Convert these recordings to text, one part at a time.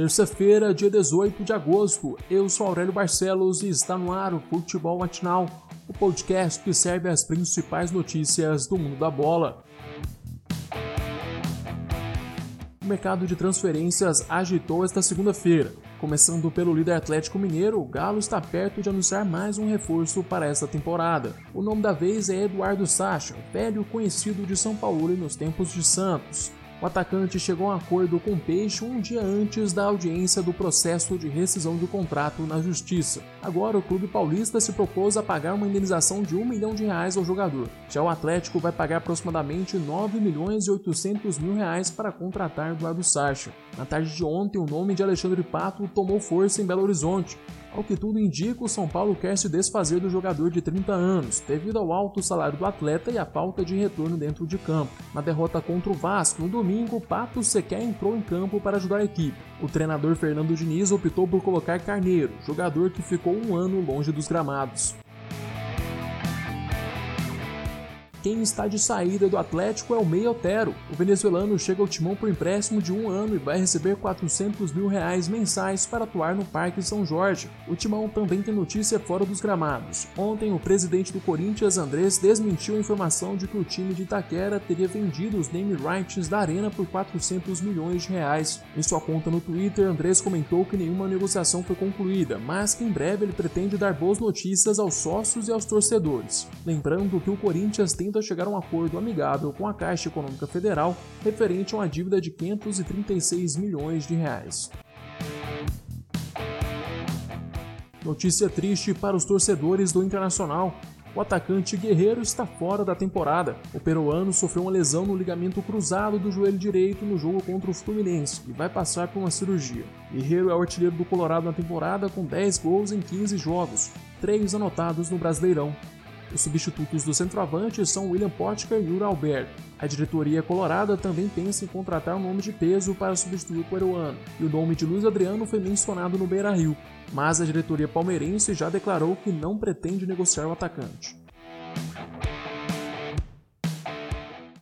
Terça-feira, dia 18 de agosto, eu sou Aurélio Barcelos e está no ar o Futebol Matinal, o podcast que serve as principais notícias do mundo da bola. O mercado de transferências agitou esta segunda-feira. Começando pelo líder Atlético Mineiro, o Galo está perto de anunciar mais um reforço para esta temporada. O nome da vez é Eduardo Sacha, velho conhecido de São Paulo e nos tempos de Santos. O atacante chegou a um acordo com o Peixe um dia antes da audiência do processo de rescisão do contrato na Justiça. Agora, o clube paulista se propôs a pagar uma indenização de 1 milhão de reais ao jogador. Já o Atlético vai pagar aproximadamente 9 milhões e 800 mil reais para contratar Eduardo Sacha. Na tarde de ontem, o nome de Alexandre Pato tomou força em Belo Horizonte. Ao que tudo indica, o São Paulo quer se desfazer do jogador de 30 anos, devido ao alto salário do atleta e à falta de retorno dentro de campo. Na derrota contra o Vasco, no domingo, Pato sequer entrou em campo para ajudar a equipe. O treinador Fernando Diniz optou por colocar Carneiro, jogador que ficou um ano longe dos gramados. Quem está de saída do Atlético é o Meia Otero. O venezuelano chega ao timão por empréstimo de um ano e vai receber 400 mil reais mensais para atuar no Parque São Jorge. O timão também tem notícia fora dos gramados. Ontem, o presidente do Corinthians, Andrés, desmentiu a informação de que o time de Itaquera teria vendido os name rights da arena por 400 milhões de reais. Em sua conta no Twitter, Andrés comentou que nenhuma negociação foi concluída, mas que em breve ele pretende dar boas notícias aos sócios e aos torcedores. Lembrando que o Corinthians tem chegar a um acordo amigável com a Caixa Econômica Federal referente a uma dívida de 536 milhões de reais. Notícia triste para os torcedores do Internacional. O atacante Guerreiro está fora da temporada. O peruano sofreu uma lesão no ligamento cruzado do joelho direito no jogo contra o Fluminense e vai passar por uma cirurgia. Guerreiro é o artilheiro do Colorado na temporada com 10 gols em 15 jogos, 3 anotados no Brasileirão. Os substitutos do centroavante são William Potker e Yuri Alberto. A diretoria colorada também pensa em contratar um nome de peso para substituir o peruano, e o nome de Luiz Adriano foi mencionado no Beira-Rio, mas a diretoria palmeirense já declarou que não pretende negociar o atacante.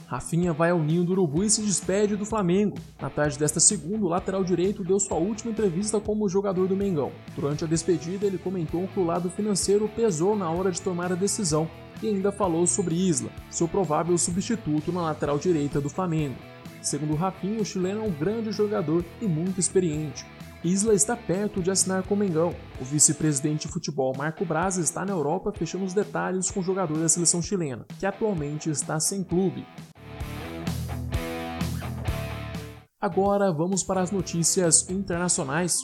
Rafinha vai ao ninho do Urubu e se despede do Flamengo. Na tarde desta segunda, o lateral direito deu sua última entrevista como jogador do Mengão. Durante a despedida, ele comentou que o lado financeiro pesou na hora de tomar a decisão e ainda falou sobre Isla, seu provável substituto na lateral direita do Flamengo. Segundo Rafinha, o chileno é um grande jogador e muito experiente. Isla está perto de assinar com o Mengão. O vice-presidente de futebol Marco Braz está na Europa fechando os detalhes com o jogador da seleção chilena, que atualmente está sem clube. Agora vamos para as notícias internacionais.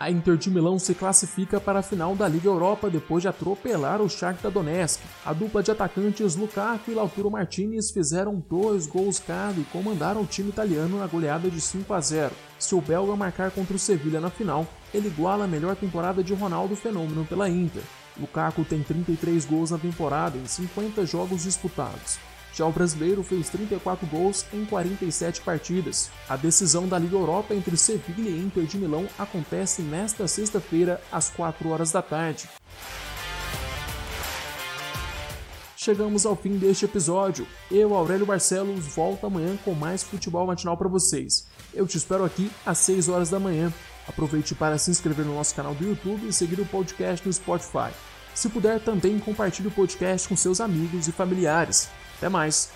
A Inter de Milão se classifica para a final da Liga Europa depois de atropelar o Shakhtar Donetsk. A dupla de atacantes Lukaku e Lautaro Martinez fizeram dois gols cada e comandaram o time italiano na goleada de 5 a 0. Se o belga marcar contra o Sevilha na final, ele iguala a melhor temporada de Ronaldo Fenômeno pela Inter. Lukaku tem 33 gols na temporada em 50 jogos disputados. Já o brasileiro fez 34 gols em 47 partidas. A decisão da Liga Europa entre Sevilha e Inter de Milão acontece nesta sexta-feira, às 4 horas da tarde. Chegamos ao fim deste episódio. Eu, Aurélio Barcelos, volto amanhã com mais futebol matinal para vocês. Eu te espero aqui às 6 horas da manhã. Aproveite para se inscrever no nosso canal do YouTube e seguir o podcast no Spotify. Se puder, também compartilhe o podcast com seus amigos e familiares. Até mais!